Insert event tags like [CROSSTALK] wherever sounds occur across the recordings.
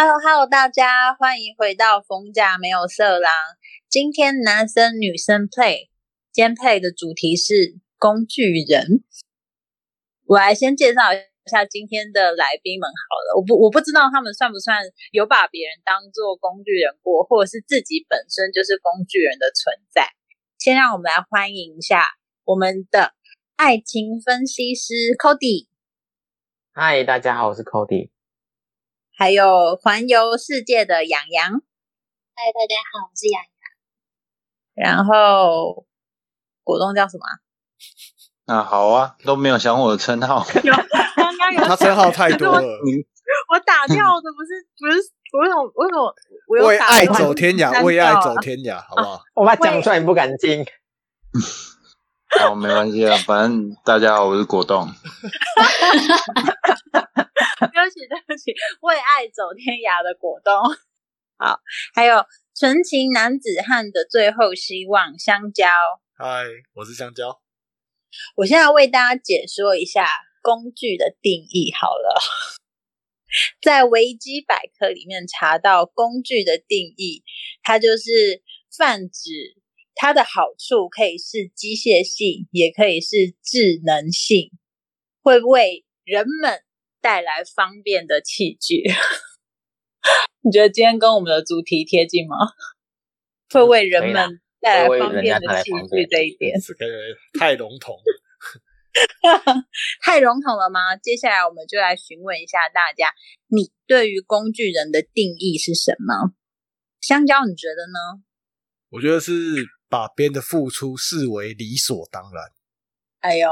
Hello Hello，大家欢迎回到逢甲没有色狼。今天男生女生 play 兼配的主题是工具人。我来先介绍一下今天的来宾们好了。我不我不知道他们算不算有把别人当做工具人过，或者是自己本身就是工具人的存在。先让我们来欢迎一下我们的爱情分析师 Cody。嗨，大家好，我是 Cody。还有环游世界的洋洋，嗨，大家好，我是洋洋。然后果冻叫什么？啊，好啊，都没有想我的称号。[LAUGHS] 有，刚刚有。[LAUGHS] 他称号太多了。[LAUGHS] 我打掉的不是不是，为什么为什么？为爱走天涯，为爱走天涯，好不好？我怕讲出来你不敢听。好，没关系啊，反正大家好，我是果冻。对不起，对不起，为爱走天涯的果冻。好，还有纯情男子汉的最后希望，香蕉。嗨，我是香蕉。我现在为大家解说一下工具的定义。好了，在维基百科里面查到工具的定义，它就是泛指它的好处可以是机械性，也可以是智能性，会为人们。带来方便的器具，[LAUGHS] 你觉得今天跟我们的主题贴近吗？会为人们带来方便的器具这一点，这个太笼统，[LAUGHS] 太笼统了吗？接下来我们就来询问一下大家，你对于工具人的定义是什么？香蕉，你觉得呢？我觉得是把别人的付出视为理所当然。哎呦！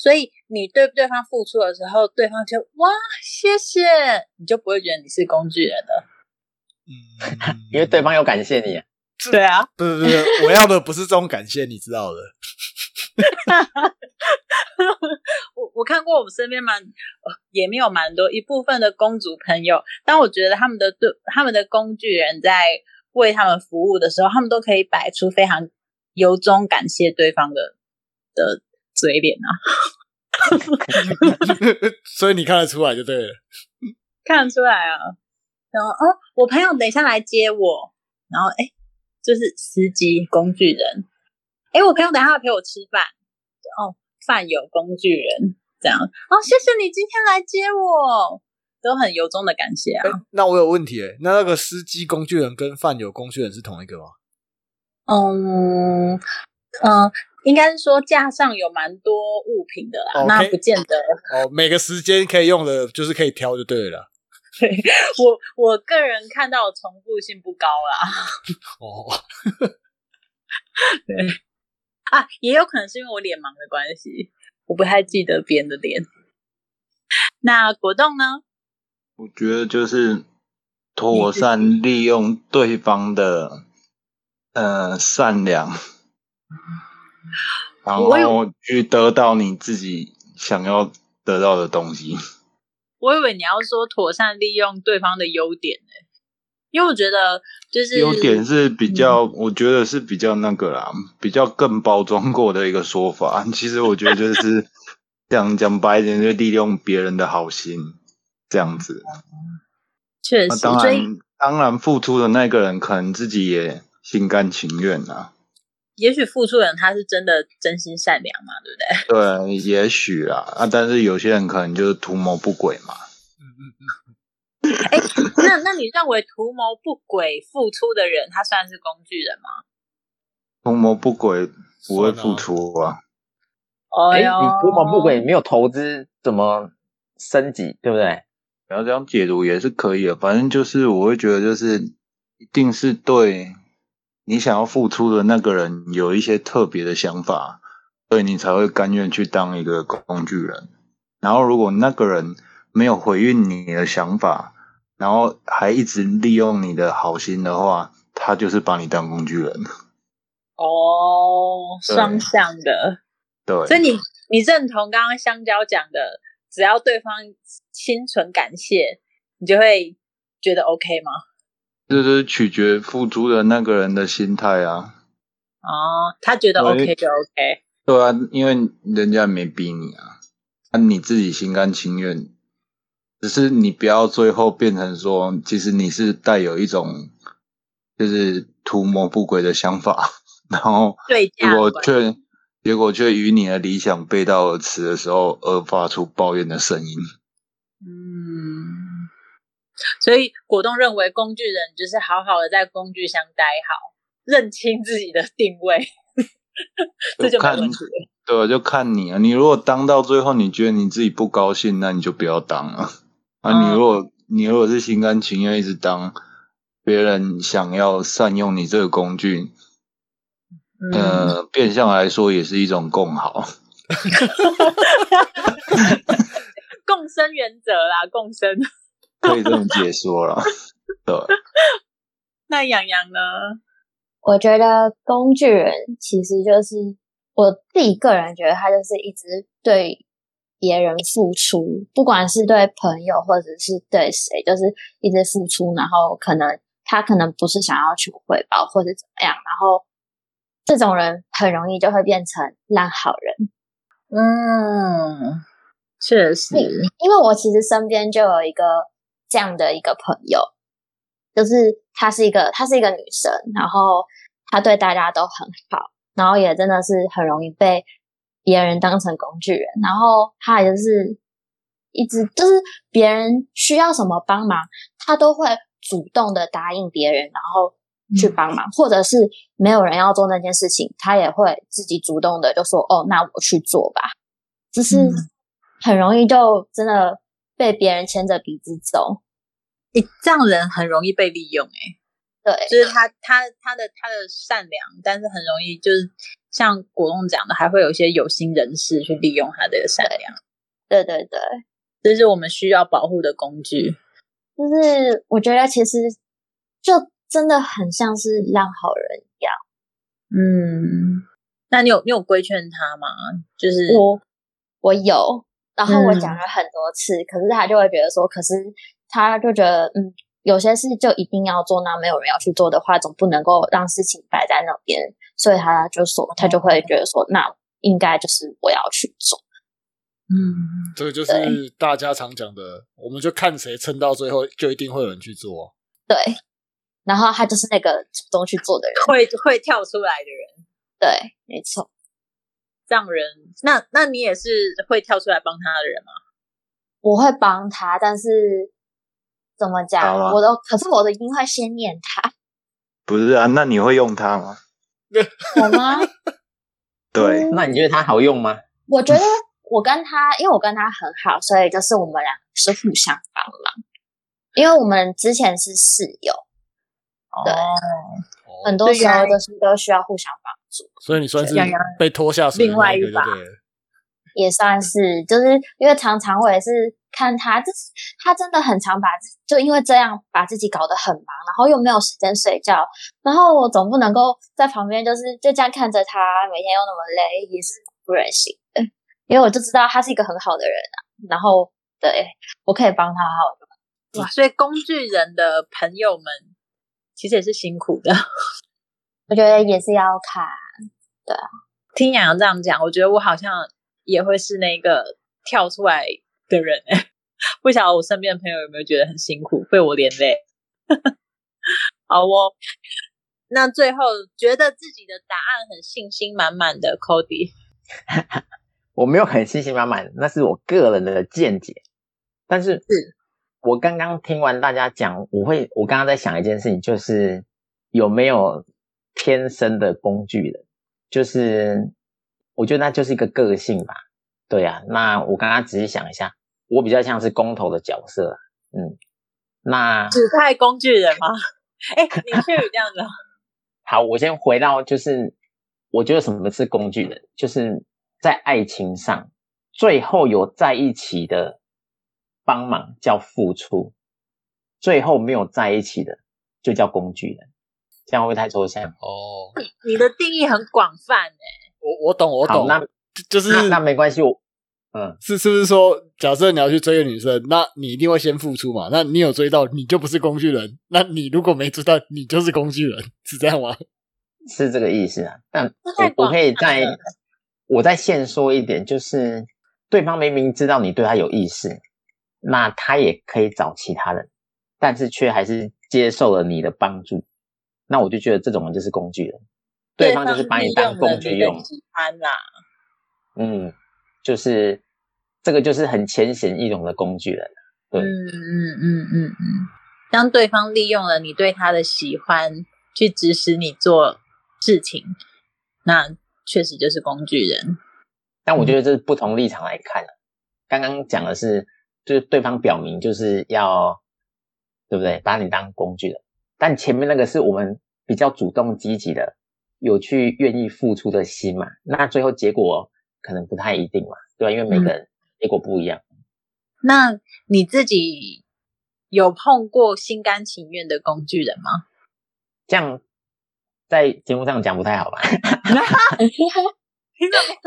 所以你对对方付出的时候，对方就哇谢谢，你就不会觉得你是工具人了。嗯，[LAUGHS] 因为对方有感谢你。对啊，不不不是，我要的不是这种感谢，你知道的。[LAUGHS] 我我看过我们身边蛮也没有蛮多一部分的公主朋友，但我觉得他们的对他们的工具人在为他们服务的时候，他们都可以摆出非常由衷感谢对方的的。嘴脸啊，[LAUGHS] 所以你看得出来就对了，看得出来啊。然后哦，我朋友等一下来接我，然后哎，就是司机工具人。哎，我朋友等一下要陪我吃饭，哦，饭有工具人这样。哦，谢谢你今天来接我，都很由衷的感谢啊。那我有问题哎，那那个司机工具人跟饭有工具人是同一个吗？嗯嗯。应该是说架上有蛮多物品的啦，那不见得 [LAUGHS] 哦。每个时间可以用的，就是可以挑就对了。对我我个人看到重复性不高啦。[LAUGHS] 哦，对啊，也有可能是因为我脸盲的关系，我不太记得别人的脸。那果冻呢？我觉得就是妥善利用对方的呃善良。然后去得到你自己想要得到的东西。[LAUGHS] 我以为你要说妥善利用对方的优点呢，因为我觉得就是优点是比较，我觉得是比较那个啦，比较更包装过的一个说法。[LAUGHS] 其实我觉得就是讲讲白一点，就利用别人的好心这样子。确实，当然，当然付出的那个人可能自己也心甘情愿啊。也许付出人他是真的真心善良嘛，对不对？对，也许啦啊，但是有些人可能就是图谋不轨嘛。嗯嗯嗯。哎，那那你认为图谋不轨付出的人，他算是工具人吗？图谋不轨不会付出啊。哎，你图谋不轨没有投资怎么升级，对不对？然后这样解读也是可以的，反正就是我会觉得就是一定是对。你想要付出的那个人有一些特别的想法，所以你才会甘愿去当一个工具人。然后，如果那个人没有回应你的想法，然后还一直利用你的好心的话，他就是把你当工具人。哦，双向的。对。所以你你认同刚刚香蕉讲的，只要对方心存感谢，你就会觉得 OK 吗？这是取决付出的那个人的心态啊。哦，他觉得 OK 就 OK。对啊，因为人家没逼你啊，那你自己心甘情愿，只是你不要最后变成说，其实你是带有一种就是图谋不轨的想法，然后结果却结果却与你的理想背道而驰的时候，而发出抱怨的声音。嗯，所以果冻认为工具人就是好好的在工具箱待好，认清自己的定位，这就看对，就看你啊。你如果当到最后，你觉得你自己不高兴，那你就不要当了。啊，你如果你如果是心甘情愿一直当，别人想要善用你这个工具，呃，变相来说也是一种共好，[LAUGHS] 共生原则啦，共生可以这么解说了。对，[LAUGHS] 那洋洋呢？我觉得工具人其实就是我自己个人觉得，他就是一直对。别人付出，不管是对朋友或者是对谁，就是一直付出，然后可能他可能不是想要求回报或者怎么样，然后这种人很容易就会变成烂好人。嗯，确实，因为我其实身边就有一个这样的一个朋友，就是她是一个她是一个女生，然后她对大家都很好，然后也真的是很容易被。别人当成工具人，然后她也就是一直就是别人需要什么帮忙，她都会主动的答应别人，然后去帮忙，或者是没有人要做那件事情，他也会自己主动的就说：“哦，那我去做吧。”就是很容易就真的被别人牵着鼻子走。诶，这样人很容易被利用，诶对，就是他他他的他的善良，但是很容易就是。像果冻讲的，还会有一些有心人士去利用他的善良。对对对，这是我们需要保护的工具。就是我觉得其实就真的很像是烂好人一样。嗯，那你有你有规劝他吗？就是我我有，然后我讲了很多次，可是他就会觉得说，可是他就觉得嗯。有些事就一定要做，那没有人要去做的话，总不能够让事情摆在那边，所以他就说，他就会觉得说，那应该就是我要去做。嗯，这个就是大家常讲的，我们就看谁撑到最后，就一定会有人去做。对，然后他就是那个主动去做的人，会会跳出来的人。对，没错，这样人，那那你也是会跳出来帮他的人吗？我会帮他，但是。怎么讲？我的可是我的音会先念他。不是啊，那你会用它吗？[LAUGHS] 我吗？[LAUGHS] 对，那你觉得它好用吗？我觉得我跟他，因为我跟他很好，所以就是我们俩是互相帮忙。因为我们之前是室友，对，很多时候都是都需要互相帮助。所以你算是被拖下水另外一把。也算是，就是因为常常我也是看他，就是他真的很常把就因为这样把自己搞得很忙，然后又没有时间睡觉，然后我总不能够在旁边就是就这样看着他每天又那么累，也是不忍心的。因为我就知道他是一个很好的人啊，然后对我可以帮他好。哇，所以工具人的朋友们其实也是辛苦的，我觉得也是要看。对啊，听洋洋这样讲，我觉得我好像。也会是那个跳出来的人哎，不晓得我身边的朋友有没有觉得很辛苦，被我连累。[LAUGHS] 好哦，那最后觉得自己的答案很信心满满的 Cody，[LAUGHS] 我没有很信心满满，那是我个人的见解。但是，是我刚刚听完大家讲，我会我刚刚在想一件事情，就是有没有天生的工具人，就是。我觉得那就是一个个性吧，对啊。那我刚刚仔细想一下，我比较像是工头的角色，嗯。那指派工具人吗？哎，你确有这样的？好，我先回到，就是我觉得什么是工具人，就是在爱情上最后有在一起的帮忙叫付出，最后没有在一起的就叫工具人，这样会不会太抽象？哦，你的定义很广泛哎。我我懂我懂，那就是那没关系，我嗯，是是不是说，假设你要去追个女生，那你一定会先付出嘛？那你有追到，你就不是工具人；那你如果没追到，你就是工具人，[LAUGHS] 是这样吗？是这个意思啊。但我可以再我再现说一点，就是对方明明知道你对他有意思，那他也可以找其他人，但是却还是接受了你的帮助，那我就觉得这种人就是工具人，对方就是把你当工具用，喜欢啦，嗯，就是这个就是很浅显易懂的工具人，对，嗯嗯嗯嗯嗯，当对方利用了你对他的喜欢去指使你做事情，那确实就是工具人。但我觉得这是不同立场来看刚刚讲的是，就是对方表明就是要，对不对？把你当工具人，但前面那个是我们比较主动积极的，有去愿意付出的心嘛。那最后结果可能不太一定嘛，对吧？因为每个人结果不一样。那你自己有碰过心甘情愿的工具人吗？这样在节目上讲不太好吧？[LAUGHS]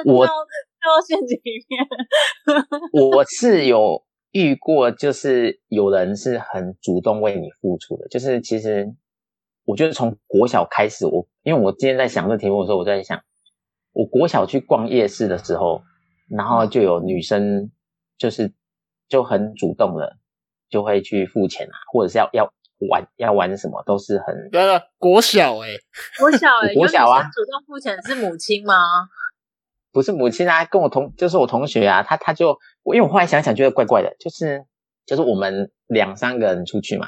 我掉到陷阱里面。[LAUGHS] 我是有遇过，就是有人是很主动为你付出的。就是其实我觉得从国小开始，我因为我今天在想这题目的时候，我在想，我国小去逛夜市的时候，然后就有女生就是就很主动的，就会去付钱啊，或者是要要玩要玩什么，都是很对了，国小哎、国小哎、国小啊主动付钱是母亲吗？不是母亲啊，跟我同就是我同学啊，他他就我因为我后来想想觉得怪怪的，就是就是我们两三个人出去嘛，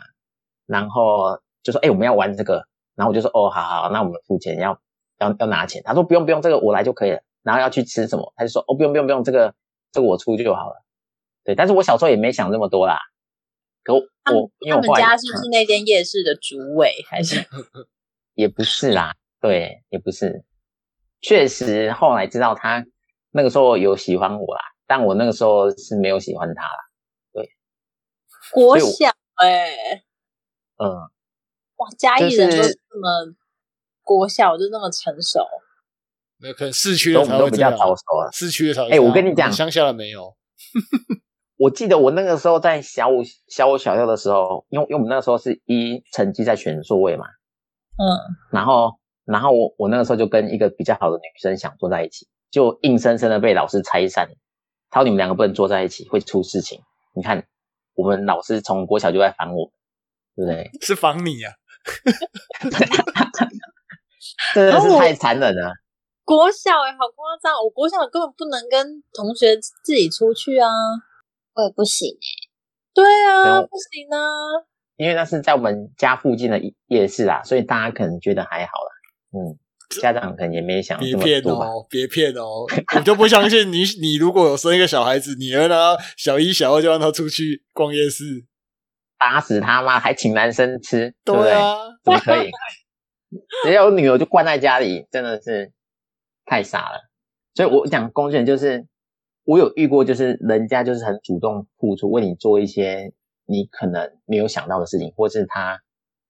然后就说哎、我们要玩这个，然后我就说哦好好，那我们付钱要要要拿钱，他说不用不用这个我来就可以了，然后要去吃什么，他就说哦不用不用不用这个这个我出就好了，对，但是我小时候也没想这么多啦，可我他们我因为他们我家是不是那间夜市的主委还是？[LAUGHS] 也不是啦，对，也不是。确实，后来知道他那个时候有喜欢我啦，但我那个时候是没有喜欢他啦。所以我国小哎、嗯，哇，嘉义人都就是这么国小就那么成熟，那可能市区的都都比较才会这样，早熟啊。市区的才会哎我跟你讲乡下的没有。我记得我那个时候在小五、小五、小六的时候，因为因为我们那个时候是一成绩在选座位嘛，嗯，然后然后我我那个时候就跟一个比较好的女生想坐在一起，就硬生生的被老师拆散。他说你们两个不能坐在一起，会出事情。你看，我们老师从国小就在烦我，对不对？是防你啊！[LAUGHS] 真的然后我是太残忍了。国小哎、好夸张！我国小根本不能跟同学自己出去啊，我也不行欸对啊，不行啊，因为那是在我们家附近的夜市啊，所以大家可能觉得还好啦。嗯，家长可能也没想别。骗哦，别骗哦！我就不相信你，你如果有生一个小孩子，你让他小一、小二就让他出去逛夜市，打死他妈还请男生吃，对不对？啊，怎么可以？[LAUGHS] 只要有女儿就关在家里，真的是太傻了。所以我讲公选就是，我有遇过，就是人家就是很主动付出，为你做一些你可能没有想到的事情，或是他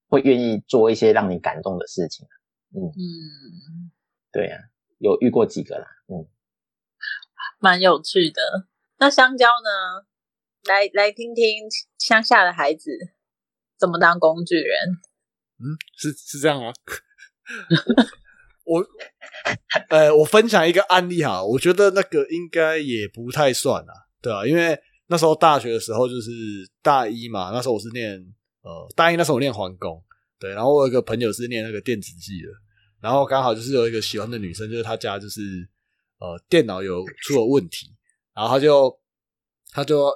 会愿意做一些让你感动的事情。嗯，对呀、有遇过几个啦。嗯，蛮有趣的。那香蕉呢？来来听听乡下的孩子怎么当工具人。嗯，是是这样吗？[LAUGHS] 我，呃，我分享一个案例哈，我觉得那个应该也不太算啊，对啊，因为那时候大学的时候就是大一嘛，那时候我是念呃大一那时候我念环工，对，然后我有一个朋友是念那个电子系的，然后刚好就是有一个喜欢的女生，就是她家就是呃电脑有出了问题，然后她就她就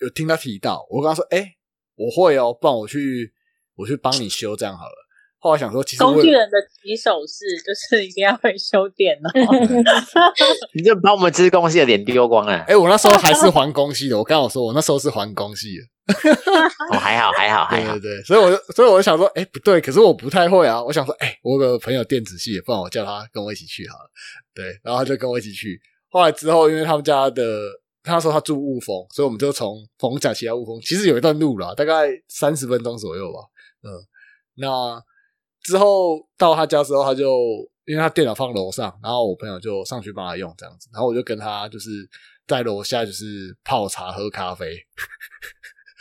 有听她提到，我跟她说，哎、我会哦，不然我去我去帮你修这样好了。后来想说，其实工具人的起手式就是一定要会修电脑。[LAUGHS] 你就把我们资工系的脸丢光了。哎、我那时候还是环工系的，我刚好说我那时候是环工系的，[LAUGHS] 哦，还好，还好，还好对对。对，所以我就所以我就想说，哎、不对，可是我不太会啊，我想说，哎、我有个朋友电子系的，不然我叫他跟我一起去好了，对，然后他就跟我一起去。后来之后，因为他们家的他说他住雾峰，所以我们就从逢甲骑到雾峰，其实有一段路啦，大概三十分钟左右吧。嗯，那之后到他家之后，他就因为他电脑放楼上，然后我朋友就上去帮他用这样子，然后我就跟他就是在楼下就是泡茶喝咖啡。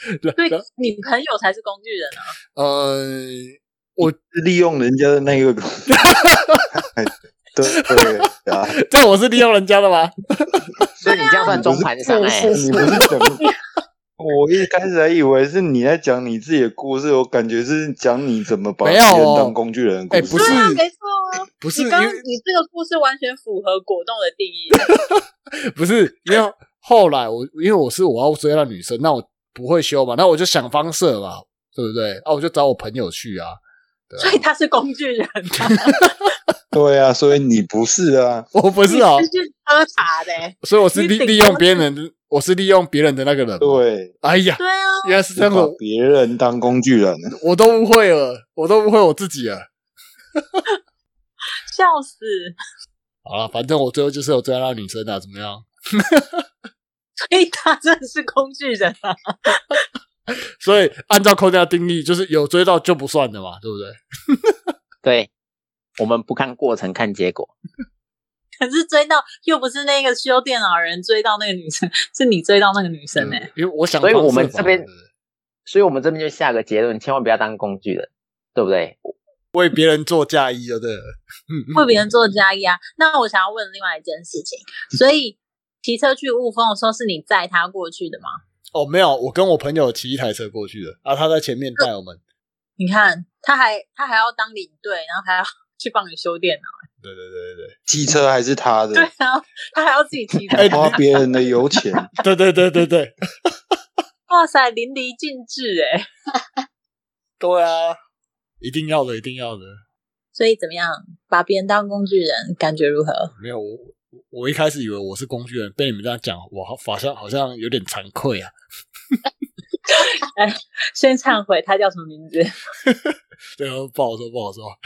[LAUGHS] 对你朋友才是工具人啊！嗯，[LAUGHS] 利用人家的那个，[LAUGHS] 对对啊，这样我是利用人家的吗？所以你这样算中盘商哎、你不是讲，我一开始还以为是你在讲你自己的故事，我感觉是讲你怎么把别人当工具人的故事。哎不是啊，没错啊，不是因你刚你这个故事完全符合果冻的定义。不是因为后来我因为我是我要追那女生，那我不会修嘛，那我就想方设嘛，对不对？啊，我就找我朋友去啊，对啊所以他是工具人、啊，[LAUGHS] 对啊，所以你不是啊。我不是哦你，是去喝茶的、欸。所以我是利利用多别人的，我是利用别人的那个人。，对，哎呀，对啊，原来是这样别人当工具人。我都误会了，我都误会我自己了。[LAUGHS] 笑死！好了，反正我最后就是有追到那女生啊，怎么样？所以他真的是工具人啊。[LAUGHS] 所以按照扣掉定义，就是有追到就不算的嘛，对不对？[LAUGHS] 对，我们不看过程，看结果。可是追到又不是那个修电脑人追到那个女生，是你追到那个女生哎、嗯因为我想所以我们这边所以我们这边就下个结论，千万不要当工具人，对不对？为别人做嫁衣，对不对了？为别人做嫁衣啊。那我想要问另外一件事情，所以骑车去雾峰的时候，是你载他过去的吗？哦，没有，我跟我朋友骑一台车过去的，啊，他在前面带我们。[LAUGHS] 你看，他还他还要当领队，然后还要 [LAUGHS] 去帮你修电脑。对对对对机车还是他的对，啊，他还要自己骑车。哎花别人的油钱。[LAUGHS] 对对对对对对，哇塞，淋漓尽致哎！对啊，一定要的，一定要的。所以怎么样，把别人当工具人，感觉如何？没有，我我一开始以为我是工具人，被你们这样讲，我好好像好像有点惭愧啊。[LAUGHS] 先忏悔，他叫什么名字？[LAUGHS] 对啊，不好说，不好说。[LAUGHS]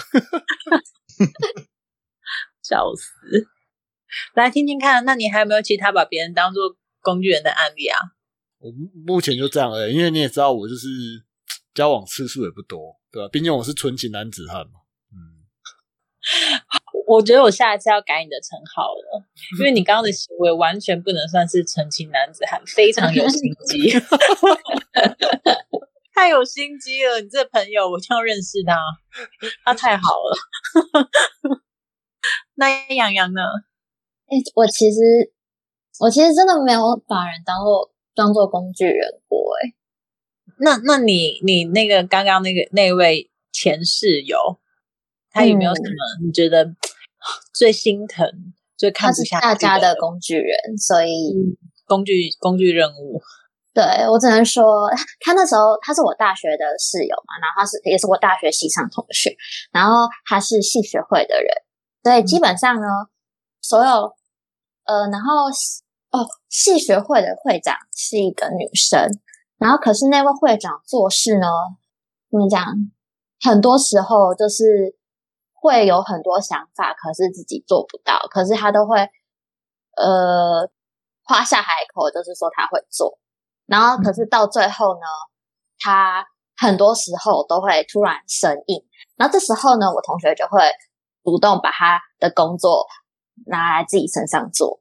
笑死！来听听看，那你还有没有其他把别人当做工具人的案例啊？我目目前就这样而已，因为你也知道，我就是交往次数也不多，对吧？毕竟我是纯情男子汉嘛。嗯，我觉得我下一次要改你的称号了，[LAUGHS] 因为你刚刚的行为完全不能算是纯情男子汉，非常有心机，[LAUGHS] 太有心机了。你这朋友，我就要认识他，他太好了。[LAUGHS] 那杨洋呢？哎、我其实我其实真的没有把人当做当做工具人过、哎，那那你你那个刚刚那个那位前室友，他有没有什么你觉得最心疼、最看不下去大家的工具人，所以工具工具任务？对我只能说，他那时候他是我大学的室友嘛，然后他是也是我大学系上同学，然后他是系学会的人，所以基本上呢，所有呃，然后哦，系学会的会长是一个女生，然后可是那位会长做事呢，怎么讲？很多时候就是会有很多想法，可是自己做不到，可是他都会呃夸下海口，就是说他会做。然后可是到最后呢，他很多时候都会突然生硬，然后这时候呢，我同学就会主动把他的工作拿来自己身上做。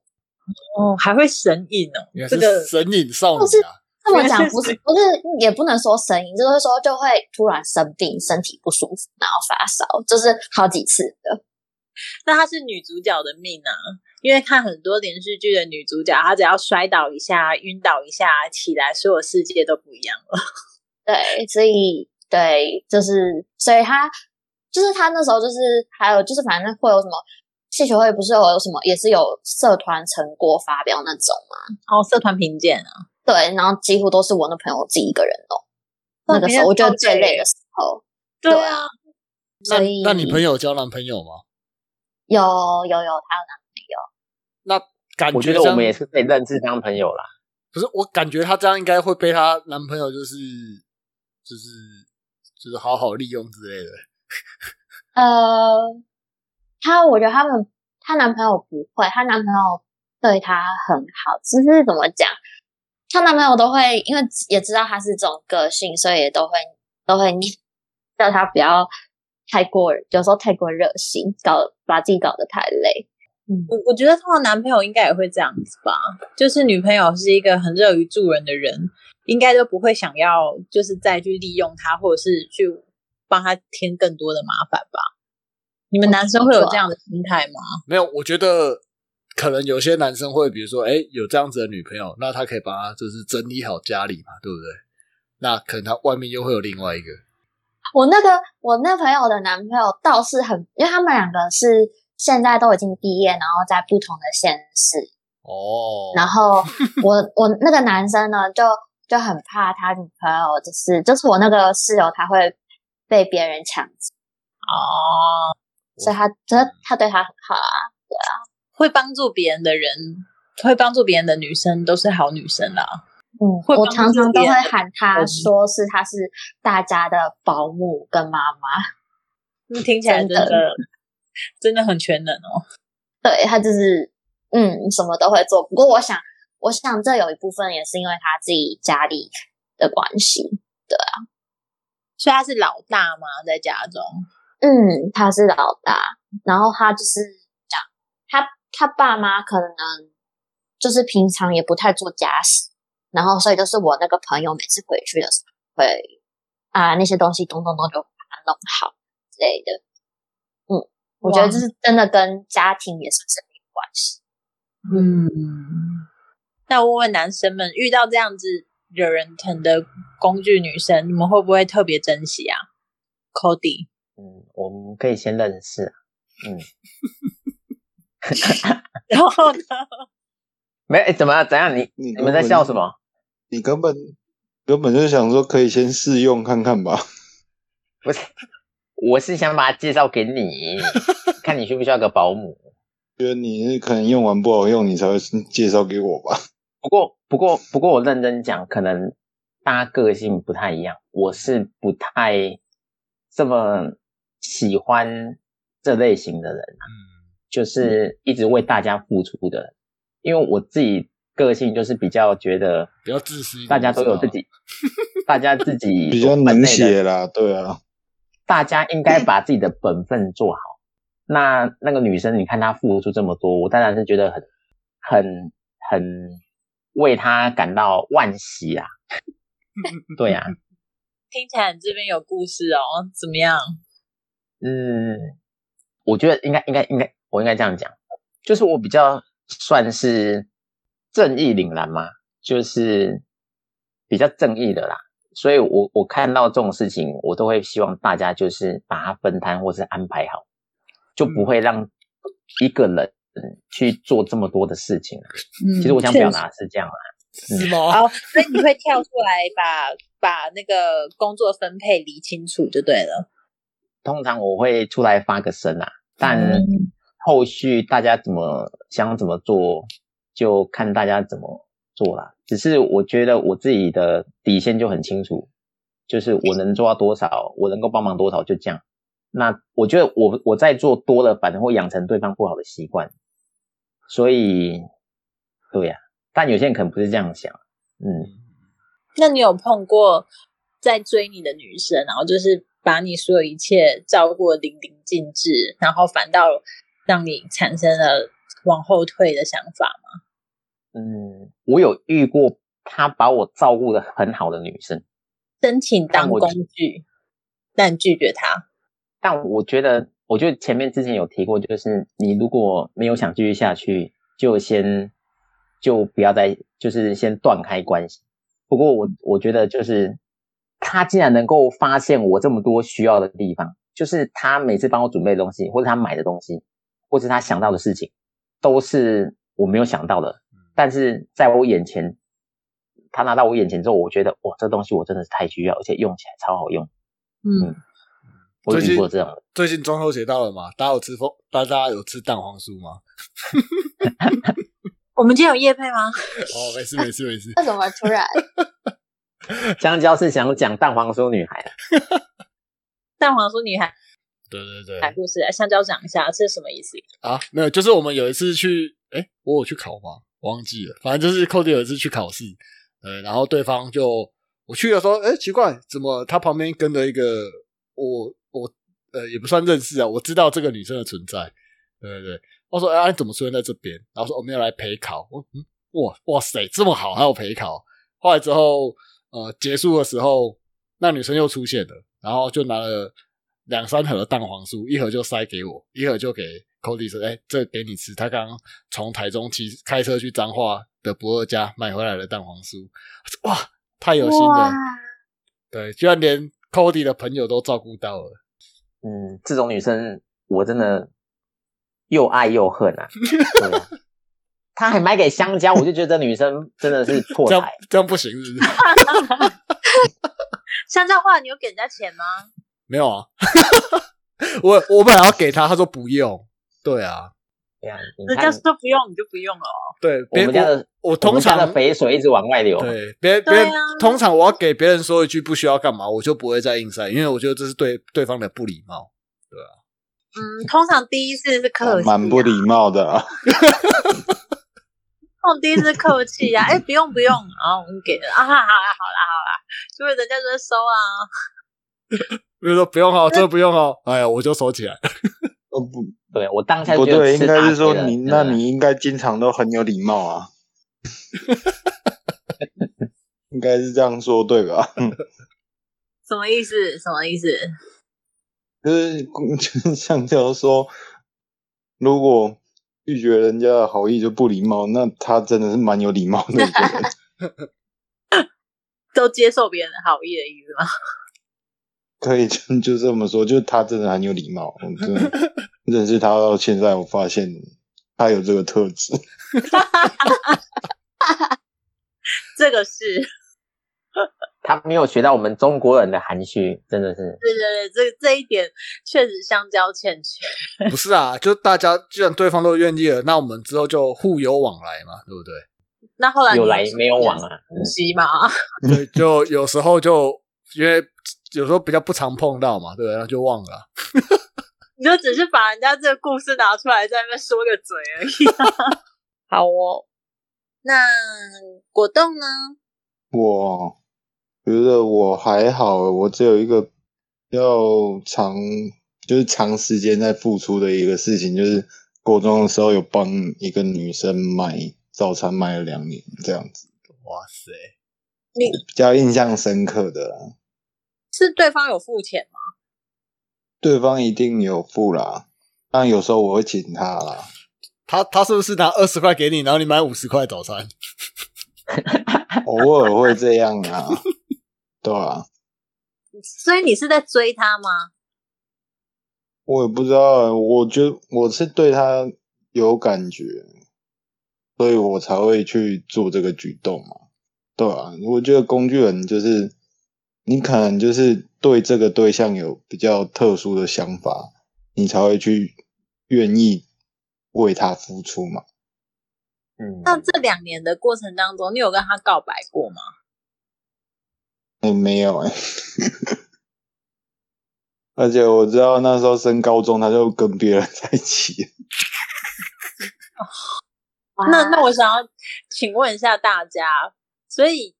哦，还会神隐哦原来，这个是神隐少女是啊。这么 [LAUGHS] 讲不是不是，也不能说声音，就是说就会突然生病，身体不舒服，然后发烧，就是好几次的。那她是女主角的命啊，因为看很多连续剧的女主角，她只要摔倒一下、晕倒一下起来，所有世界都不一样了。[LAUGHS] 对，所以对，就是所以她就是她那时候就是还有就是反正会有什么戏学会不是有有什么也是有社团成果发表那种吗，哦，社团评鉴啊，对，然后几乎都是我那朋友自己一个人弄。那个时候我觉得最累的时候，对啊，那所以那你朋友交男朋友吗？有有有，他有男朋友那感我觉得我们也是可以认识当朋友啦。可是，我感觉她这样应该会被她男朋友就是就是就是好好利用之类的。[LAUGHS] 呃，她我觉得他们她男朋友不会，她男朋友对她很好，只是怎么讲，她男朋友都会因为也知道她是这种个性，所以也都会都会叫她不要太过，有时候太过热心，搞把自己搞得太累。嗯，我我觉得她的男朋友应该也会这样子吧，就是女朋友是一个很乐于助人的人，应该都不会想要就是再去利用她，或者是去帮她添更多的麻烦吧。你们男生会有这样的心态吗？没有，我觉得可能有些男生会，比如说，哎，有这样子的女朋友，那他可以帮他就是整理好家里嘛，对不对？那可能他外面又会有另外一个。我那个我那朋友的男朋友倒是很，因为他们两个是现在都已经毕业，然后在不同的县市哦。然后我我那个男生呢，就就很怕他女朋友，就是就是我那个室友，他会被别人抢哦，所以他他他对他很好啊，对啊，会帮助别人的人，会帮助别人的女生都是好女生啦。嗯，我常常都会喊她说是她是大家的保姆跟妈妈，[LAUGHS] 听起来真的真的很全能哦。[LAUGHS] 对她就是嗯什么都会做，不过我想我想这有一部分也是因为她自己家里的关系，对啊，所以她是老大吗？在家中，嗯，她是老大，然后她就是讲他他爸妈可能就是平常也不太做家事。然后，所以就是我那个朋友每次回去的时候，会啊那些东西咚咚咚就把它弄好之类的。嗯，我觉得这是真的跟家庭也算是有关系。嗯，那问问男生们，遇到这样子惹人疼的工具女生，你们会不会特别珍惜啊？Cody，嗯，我们可以先认识。嗯，[LAUGHS] 然后呢？没怎么怎样？你你们在笑什么？你根本根本就想说可以先试用看看吧？[LAUGHS] 不是，我是想把它介绍给你，看你需不需要个保姆。觉得你可能用完不好用，你才会介绍给我吧？不过不过不过，我认真讲，可能大家个性不太一样。我是不太这么喜欢这类型的人，嗯，就是一直为大家付出的，因为我自己。个性就是比较觉得比较自私，大家都有自己，大家自己比较能写啦，对啊，大家应该把自己的本分做好。那那个女生，你看她付出这么多，我当然是觉得很很很为她感到惋惜啊。[LAUGHS] 对呀，[LAUGHS] 听起来你这边有故事哦，怎么样？嗯，我觉得应该应该应该，我应该这样讲，就是我比较算是。正义凛然嘛，就是比较正义的啦，所以我我看到这种事情，我都会希望大家就是把它分摊或是安排好，就不会让一个人去做这么多的事情。嗯，其实我想表达是这样啦，是吗？好，所以你会跳出来把把那个工作分配理清楚就对了。通常我会出来发个声啊，但后续大家怎么想怎么做。就看大家怎么做啦。只是我觉得我自己的底线就很清楚，就是我能做到多少，我能够帮忙多少，就这样。那我觉得我我在做多了，反而会养成对方不好的习惯。所以，对呀，但有些人可能不是这样想。嗯，那你有碰过在追你的女生，然后就是把你所有一切照顾的淋漓尽致，然后反倒让你产生了往后退的想法吗？嗯，我有遇过他把我照顾的很好的女生，申请当工具，但拒绝他。但我觉得，我觉得前面之前有提过，就是你如果没有想继续下去，就先就不要再，就是先断开关系。不过我我觉得，就是他竟然能够发现我这么多需要的地方，就是他每次帮我准备的东西，或者他买的东西，或是他想到的事情，都是我没有想到的。但是在我眼前，他拿到我眼前之后，我觉得哇，这东西我真的是太需要，而且用起来超好用。嗯，我遇过这样的。最近中秋节到了嘛，大家有吃风？大家有吃蛋黄酥吗？[LAUGHS] 我们今天有夜配吗？哦，没事没事没事。那怎 [LAUGHS] 么突然？[LAUGHS] 香蕉是想讲蛋黄酥女孩。蛋黄酥女孩。对对对。讲故事，香蕉讲一下，这是什么意思？啊，没有，就是我们有一次去，哎，我有去考吗？忘记了，反正就是寇迪尔是去考试，呃，然后对方就我去的时候，哎，奇怪，怎么他旁边跟着一个我我呃也不算认识啊，我知道这个女生的存在，对对对，我说哎，你怎么出现在这边？然后说我们要来陪考，我嗯哇哇塞，这么好，还有陪考。后来之后，呃，结束的时候，那女生又出现了，然后就拿了两三盒蛋黄酥，一盒就塞给我，一盒就给 Cody 说：“哎，这给你吃。”他刚刚从台中骑开车去彰化的不二家买回来的蛋黄酥，哇，太有心了！对，居然连 Cody 的朋友都照顾到了。嗯，这种女生我真的又爱又恨 [LAUGHS] 啊！他还买给香蕉，我就觉得女生真的是破财，这样不行，是不是？[LAUGHS] 香蕉话，你有给人家钱吗？没有啊，[LAUGHS] 我我本来要给他，他说不用。对啊，对啊，人家说不用，你就不用了。对，我们家的我通常的肥水一直往外流。对，别别，通常我要给别人说一句不需要干嘛，我就不会再硬塞，因为我觉得这是对对方的不礼貌。对啊，嗯，通常第一次是客气，蛮不礼貌的啊。[LAUGHS] 我第一次客气呀，哎，不用不用，然后我们给了啊，好啦好啦好啦，因为人家就会收啊。比如说不用哦，这不用哦，哎呀，我就收起来。[LAUGHS] 哦不。对我当下不对，应该是说你，那你应该经常都很有礼貌啊，[LAUGHS] 应该是这样说对吧？什么意思？什么意思？就是就是像就说，如果拒绝人家的好意就不礼貌，那他真的是蛮有礼貌的一个人，[LAUGHS] 都接受别人的好意的意思吗？可以就就这么说，就他真的很有礼貌，真的。认识他到现在，我发现他有这个特质。[LAUGHS] 这个是 [LAUGHS] 他没有学到我们中国人的含蓄，真的是。对对对，这这一点确实相交欠缺。不是啊，就大家既然对方都愿意了，那我们之后就互有往来嘛，对不对？那后来有来没有往啊？西嘛？对，就有时候就因为有时候比较不常碰到嘛，对，那就忘了。[LAUGHS] 你就只是把人家这个故事拿出来在那边说个嘴而已。[LAUGHS] 好哦，那果冻呢？我觉得我还好，我只有一个要长，就是长时间在付出的一个事情，就是高中的时候有帮一个女生买早餐，买了两年这样子。哇塞，你比较印象深刻的，是对方有付钱吗？对方一定有付啦，但有时候我会请他啦。他他是不是拿二十块给你，然后你买五十块早餐？[LAUGHS] 偶尔会这样啊，对啊。所以你是在追他吗？我也不知道，我觉得我是对他有感觉，所以我才会去做这个举动嘛，对啊。我觉得工具人就是你可能就是。对这个对象有比较特殊的想法，你才会去愿意为他付出嘛。嗯，那这两年的过程当中，你有跟他告白过吗？哎，没有哎。而且我知道那时候升高中，他就跟别人在一起。那那我想要请问一下大家，所以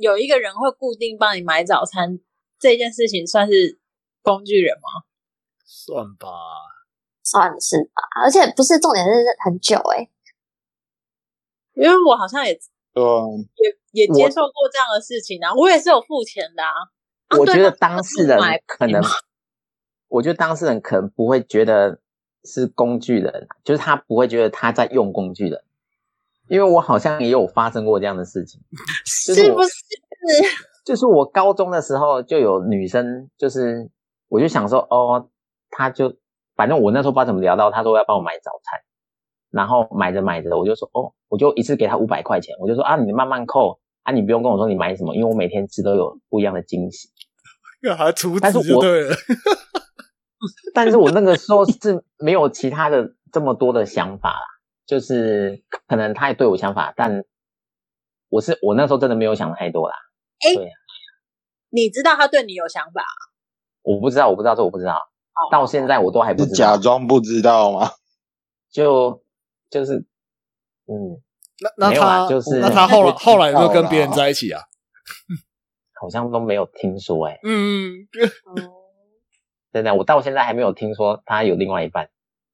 有一个人会固定帮你买早餐。这件事情算是工具人吗？算吧，算是吧。而且不是重点是很久哎，因为我好像也对啊，也也接受过这样的事情啊。我也是有付钱的啊。我觉得当事人可能，[LAUGHS] 我觉得当事人可能不会觉得是工具人，就是他不会觉得他在用工具人。因为我好像也有发生过这样的事情，[LAUGHS] 是不是？[LAUGHS] 就是我高中的时候就有女生，就是我就想说，哦，她就反正我那时候不知道怎么聊到，她说要帮我买早餐，然后买着买着，我就说，哦，我就一次给她五百块钱，我就说啊，你慢慢扣啊，你不用跟我说你买什么，因为我每天吃都有不一样的惊喜。还出资就对了。[LAUGHS] 但是我那个时候是没有其他的这么多的想法啦，就是可能他也对我想法，但我是我那时候真的没有想太多啦。哎，你知道他对你有想法？我不知道，我不知道，这我不知道。到现在我都还不知道。假装不知道吗？[LAUGHS] 就就是，嗯，那那他就是那他后来后来有没有跟别人在一起啊？[LAUGHS] 好像都没有听说哎。嗯，[LAUGHS] 真的，我到现在还没有听说他有另外一半。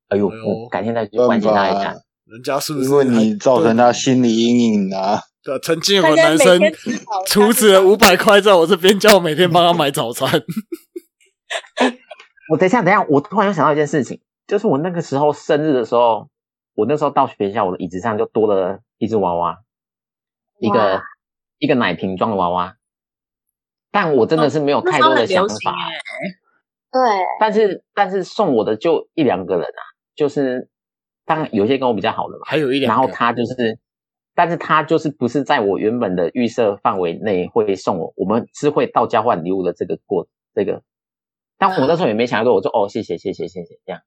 哎呦，我改天再关心他一下。人家是不是因为你造成他心理阴影啊？对，曾经有个男生出资了五百块在我这边，叫我每天帮他买早餐。[LAUGHS] 我等一下，等一下，我突然又想到一件事情，就是我那个时候生日的时候，我那时候到学校，我的椅子上就多了一只娃娃，一个一个奶瓶装的娃娃。但我真的是没有太多的想法，哎，对，但是但是送我的就一两个人啊，就是当然有些跟我比较好的嘛，还有一点，然后他就是，但是他就是不是在我原本的预设范围内会送我，我们是会到交换礼物的这个过这个，但我那时候也没想到，我说哦谢谢谢谢谢谢这样，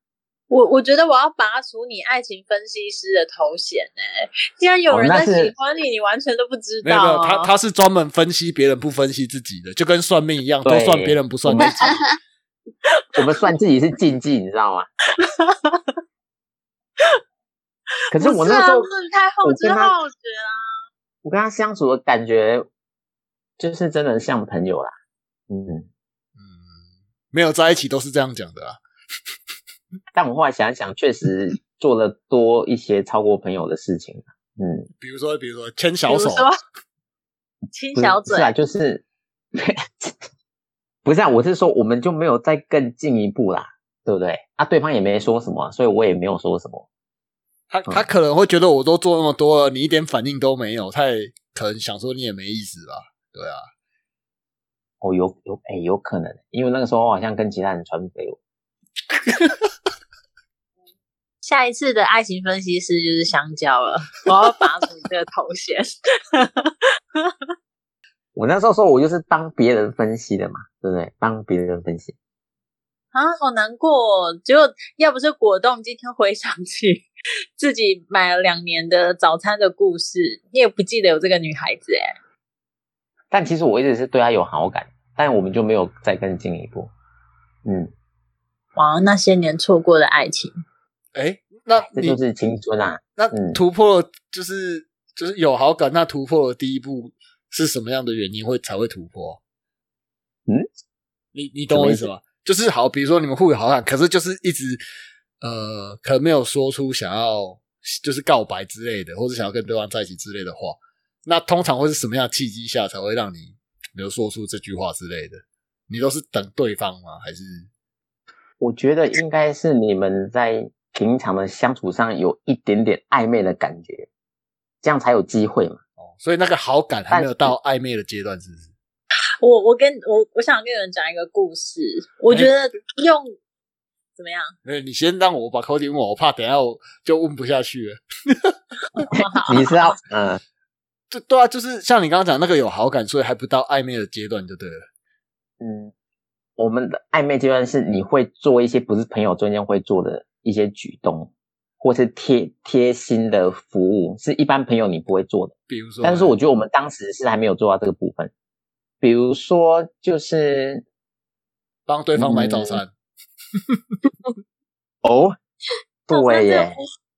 我我觉得我要拔除你爱情分析师的头衔哎，既然有人在喜欢你，你完全都不知没有没有，道啊。他他是专门分析别人不分析自己的，就跟算命一样，[LAUGHS] 都算别人不算自己。[LAUGHS] [LAUGHS] 我们算自己是禁忌，你知道吗？[LAUGHS] 可是我那时候不是啊太后知我跟他后觉啊。我跟他相处的感觉，就是真的像朋友啦，嗯，嗯，没有在一起都是这样讲的啊。[LAUGHS] 但我后来想一想，确实做了多一些超过朋友的事情，嗯。比如说，比如说牵小手 [LAUGHS] 亲小嘴是，啊，就是不是啊，我是说我们就没有再更进一步啦，对不对？啊，对方也没说什么，所以我也没有说什么。他他可能会觉得我都做那么多了，你一点反应都没有，他也可能想说你也没意思吧？对啊，哦，有有哎，有可能，因为那个时候我好像跟其他人传绯闻。[LAUGHS] 下一次的爱情分析师就是香蕉了，[LAUGHS] 我要拔除你这个头衔。[LAUGHS] 我那时候说我就是帮别人分析的嘛，对不对？帮别人分析。啊，好难过、哦！结果要不是果冻今天回想起 [LAUGHS] 自己买了两年的早餐的故事，你也不记得有这个女孩子哎。但其实我一直是对她有好感，但我们就没有再更进一步。嗯，哇，那些年错过的爱情，哎，那你这就是青春啊！那嗯突破了就是就是有好感，那突破的第一步是什么样的原因会才会突破？嗯，你你懂我意思吗？就是好，比如说你们互有好感，可是就是一直呃，可能没有说出想要就是告白之类的，或者想要跟对方在一起之类的话，那通常会是什么样的契机下才会让你比如说出这句话之类的？你都是等对方吗？还是我觉得应该是你们在平常的相处上有一点点暧昧的感觉，这样才有机会嘛。哦？所以那个好感还没有到暧昧的阶段，是不是？[LAUGHS] 我我跟我我想跟你们讲一个故事，我觉得用怎么样？[LAUGHS] 呃，你先让我把口点问我，我怕等一下我就问不下去了。[LAUGHS] 你是要嗯，就对啊，就是像你刚刚讲那个有好感，所以还不到暧昧的阶段就对了。嗯，我们的暧昧阶段是你会做一些不是朋友中间会做的一些举动，或是贴贴心的服务，是一般朋友你不会做的。比如说，但是我觉得我们当时是还没有做到这个部分。比如说，就是帮对方买早餐，[LAUGHS] 哦，对耶，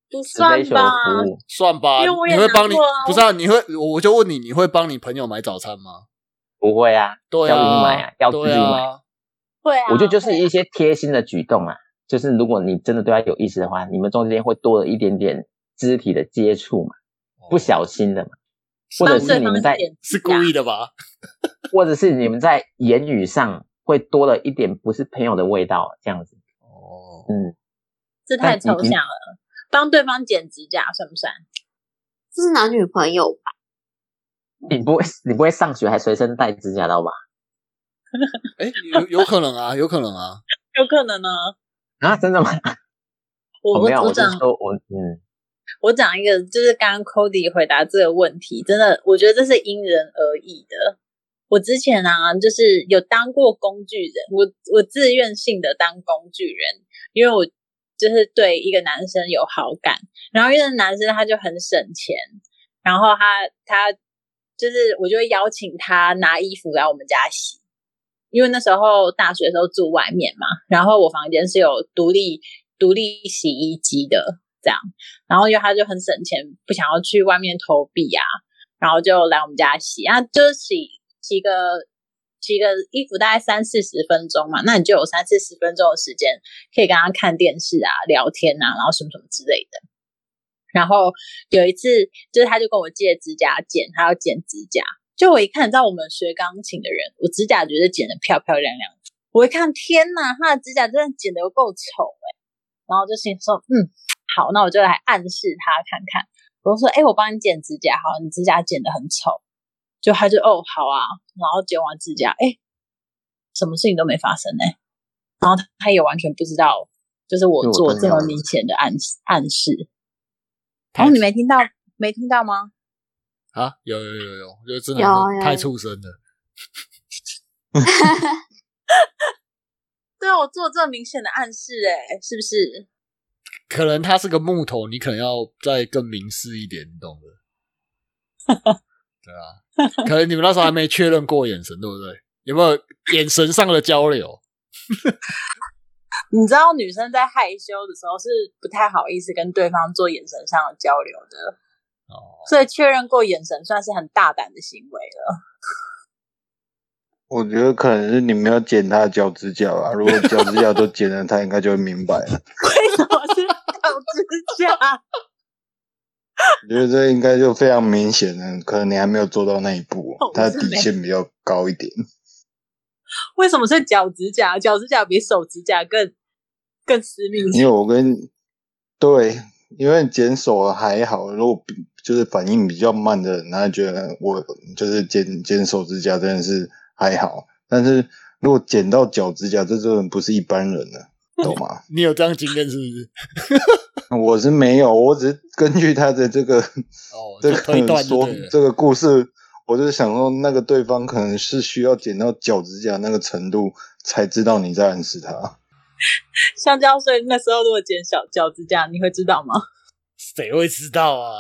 不算吧？服务，算吧？因为我也你会帮你拿过啊不是啊？你会我我就问你，你会帮你朋友买早餐吗？不会啊，对叫你买啊啊，要自己对买。啊。会啊，我觉得就是一些贴心的举动啊，就是如果你真的对他有意思的话，你们中间会多了一点点肢体的接触嘛，不小心的嘛，或者是你们在，是故意的吧？或者是你们在言语上会多了一点不是朋友的味道，这样子。哦，嗯，这太抽象了。帮对方剪指甲算不算？这是男女朋友吧？你不会你不会上学还随身带指甲刀吧？[LAUGHS] 哎，有有可能啊，有可能啊。有可能呢。啊，真的吗？我我我没有，我是我讲说我嗯，我讲一个，就是刚刚 Cody 回答这个问题，真的，我觉得这是因人而异的。我之前啊，就是有当过工具人，我我自愿性的当工具人，因为我就是对一个男生有好感，然后因为男生他就很省钱，然后他他就是我就会邀请他拿衣服来我们家洗，因为那时候大学的时候住外面嘛，然后我房间是有独立独立洗衣机的，这样，然后因为他就很省钱，不想要去外面投币啊，然后就来我们家洗。啊，就是洗洗个洗个衣服大概三四十分钟嘛，那你就有三四十分钟的时间可以跟他看电视啊、聊天啊，然后什么什么之类的。然后有一次，就是他就跟我借指甲剪，他要剪指甲。就我一看，你知道我们学钢琴的人，我指甲觉得剪得漂漂亮亮，我一看，天哪，他的指甲真的剪得够丑哎、然后就心说，嗯，好，那我就来暗示他看看。我就说，哎、我帮你剪指甲，好，你指甲剪得很丑。就他就哦好啊，然后剪完指甲，哎、什么事情都没发生呢、然后他也完全不知道，就是我做这么明显的暗示暗示。然后你没听到没听到吗？啊，有有有有，就真的太畜生了。[LAUGHS] 对啊，我做这么明显的暗示、哎，是不是？可能他是个木头，你可能要再更明示一点，你懂的。[LAUGHS] 对啊，[LAUGHS] 可能你们那时候还没确认过眼神，对不对？有没有眼神上的交流？[LAUGHS] 你知道女生在害羞的时候是不太好意思跟对方做眼神上的交流的，哦，所以确认过眼神算是很大胆的行为了。[LAUGHS] 我觉得可能是你没有剪他的脚趾甲啊。如果脚趾甲都剪了，他应该就会明白了。为什么是脚趾甲？我觉得这应该就非常明显了，可能你还没有做到那一步哦，他的底线比较高一点。[LAUGHS] 为什么是脚指甲？脚指甲比手指甲更更私密。因为我跟对，因为剪手还好，如果比就是反应比较慢的人，他觉得我就是剪剪手指甲真的是还好，但是如果剪到脚指甲，这真的不是一般人了，[LAUGHS] 懂吗？你有这样经验是不是？[LAUGHS] 我是没有，我只是根据他的这个哦，这个说这个故事，我就想说，那个对方可能是需要剪到脚趾甲那个程度，才知道你在暗示他。[LAUGHS] 香蕉碎那时候如果剪小脚趾甲，你会知道吗？[LAUGHS] 谁会知道啊？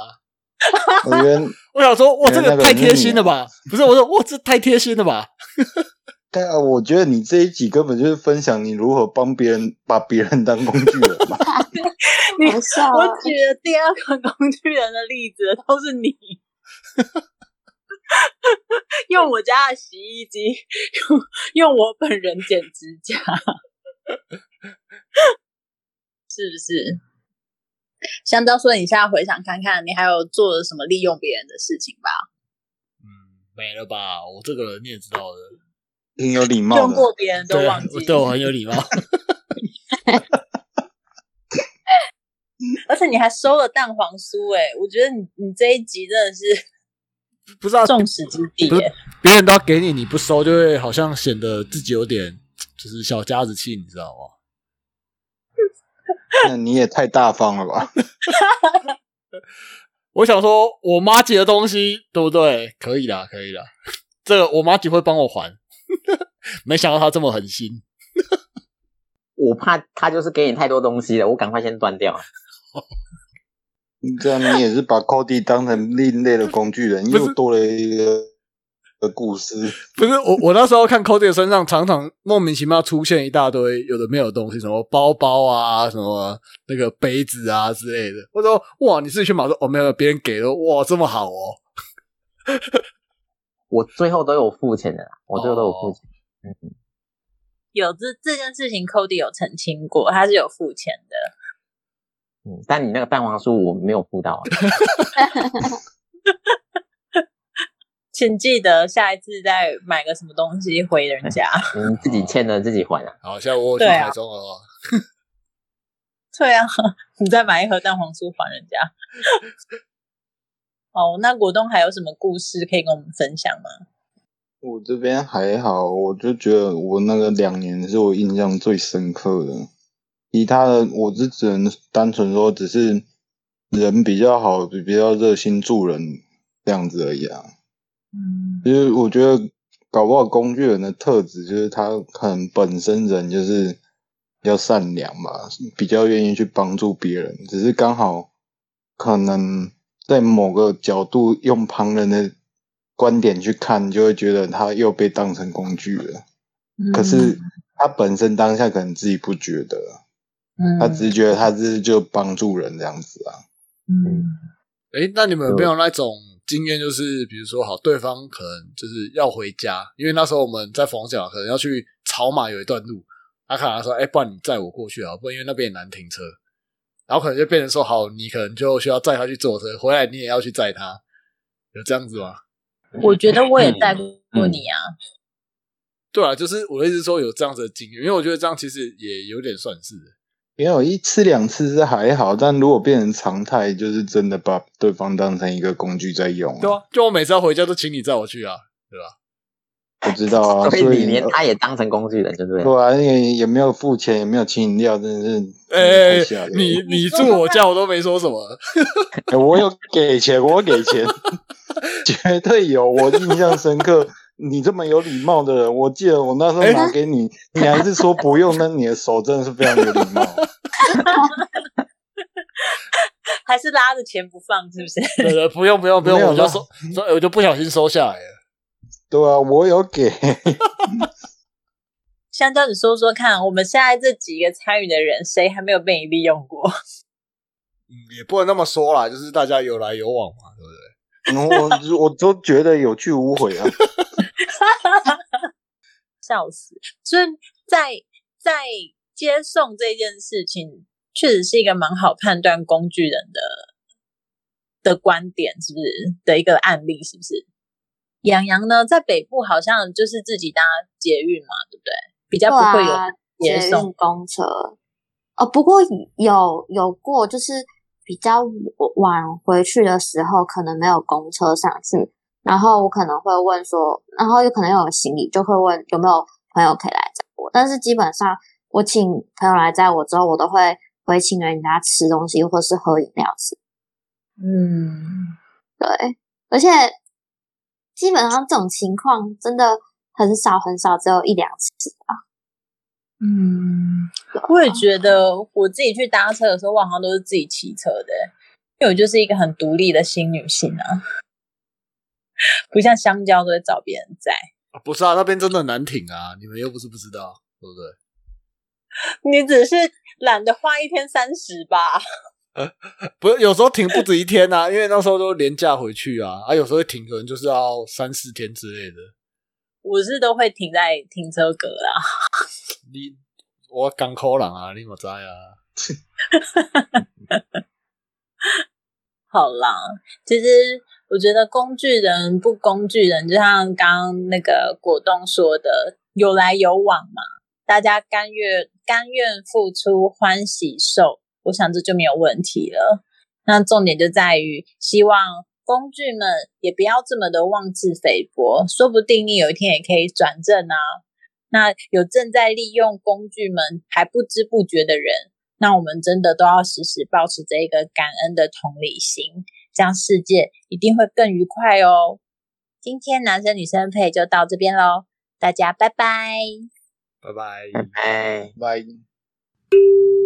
我觉得，[LAUGHS] 我想说，哇，这个太贴心了吧？不是，我说，哇，这太贴心了吧？但啊我觉得你这一集根本就是分享你如何帮别人把别人当工具人嘛。[LAUGHS] 我哦举的第二个工具人的例子都是你，[LAUGHS] 用我家的洗衣机，用用我本人剪指甲，是不是？香蕉说：“你现在回想看看，你还有做了什么利用别人的事情吧？嗯，没了吧？我这个人你也知道的，挺有礼貌用。过别人都忘记，对我很有礼貌。[LAUGHS] 而且你还收了蛋黄酥、哎，我觉得你你这一集真的是 [LAUGHS] 不知道众矢之的、别人都要给你，你不收，就会好像显得自己有点就是小家子气，你知道吗？[LAUGHS] 那你也太大方了吧？[LAUGHS] 我想说，我妈寄的东西，对不对？可以啦，可以啦。这个我妈姐会帮我还，没想到她这么狠心。我怕她就是给你太多东西了，我赶快先断掉。这样你也是把 Cody 当成另类的工具人，[LAUGHS] 又多了一个的故事。不是我，我那时候看 Cody 身上常常莫名其妙出现一大堆有的没有的东西，什么包包啊，什么那个杯子啊之类的。我说哇，你自己去买？我说哦，没有，别人给的。哇，这么好哦。我最后都有付钱的啦，我最后都有付钱。嗯，有这这件事情，Cody 有澄清过，他是有付钱的。嗯，但你那个蛋黄酥我没有付到啊。[LAUGHS] 请记得下一次再买个什么东西回人家。嗯，自己欠的自己还啊。好，现在我有去台中了哦。[LAUGHS] 对啊，你再买一盒蛋黄酥还人家。[LAUGHS] 哦，那果冻还有什么故事可以跟我们分享吗？我这边还好，我就觉得我那个两年是我印象最深刻的。其他的我是只能单纯说，只是人比较好，比较热心助人这样子而已啊。嗯，其实我觉得搞不好工具人的特质就是他可能本身人就是比较善良吧，比较愿意去帮助别人，只是刚好可能在某个角度用旁人的观点去看，就会觉得他又被当成工具了。可是他本身当下可能自己不觉得，嗯，他只是觉得他是就帮助人这样子啊。嗯哎，那你们有没有那种经验？就是比如说，好，对方可能就是要回家，因为那时候我们在逢甲，可能要去草马有一段路，他可能说，哎，不然你载我过去啊，不然因为那边也难停车，然后可能就变成说，好，你可能就需要载他去坐车，回来你也要去载他，有这样子吗？我觉得我也带过你啊。对啊，就是我的意思说有这样子的经验，因为我觉得这样其实也有点算是。没有一次两次是还好，但如果变成常态，就是真的把对方当成一个工具在用。对啊，就我每次要回家都请你载我去啊，对吧？不知道啊，[LAUGHS] 所所以你连他也当成工具人，对不对？对啊，也也没有付钱，也没有请饮料，真的是哎、太吓人了你你住我家我都没说什么，[LAUGHS] 哎我有给钱，我有给钱，[LAUGHS] 绝对有，我印象深刻。你这么有礼貌的人，我记得我那时候哎拿给你，[LAUGHS] 你还是说不用，那你的手真的是非常有礼貌。[LAUGHS] 还是拉着钱不放，是不是？对对，不用不用不用，我就收收，我就不小心收下来了。对啊，我有给，[LAUGHS] 香蕉，你说说看，我们现在这几个参与的人，谁还没有被你利用过？嗯，也不能那么说啦，就是大家有来有往嘛，对不对？我我都觉得有去无回啊。[LAUGHS] 笑死！所以在在接送这件事情，确实是一个蛮好判断工具人的的观点，是不是的一个案例？是不是？杨洋呢，在北部好像就是自己搭捷运嘛，对不对？比较不会有接送运公车。哦，不过有有过，就是比较晚回去的时候，可能没有公车上去，然后我可能会问说，然后有可能有行李，就会问有没有朋友可以来载我。但是基本上，我请朋友来载我之后，我都会回请人家吃东西或是喝饮料吃。嗯，对，而且基本上这种情况真的很少很少，只有一两次吧。嗯，我也觉得我自己去搭车的时候，我好像都是自己骑车的，因为我就是一个很独立的新女性啊，不像香蕉都会找别人摘。啊不是啊，那边真的难挺啊，你们又不是不知道，对不对？[LAUGHS] 你只是懒得花一天三十吧？[LAUGHS] 不是，有时候停不止一天啊，因为那时候都廉价回去啊，啊，有时候会停可能就是要三四天之类的。我是都会停在停车格啦。[LAUGHS] 你我港口人啊，你莫知啊？好啦，其实我觉得工具人不工具人，就像刚刚那个果冻说的，有来有往嘛，大家甘愿甘愿付出，欢喜受，我想这就没有问题了。那重点就在于，希望工具们也不要这么的妄自菲薄，说不定你有一天也可以转正啊。那有正在利用工具们还不知不觉的人，那我们真的都要时时保持着一个感恩的同理心，这样世界一定会更愉快哦。今天男生女生配就到这边喽，大家拜拜。拜拜。拜拜。拜。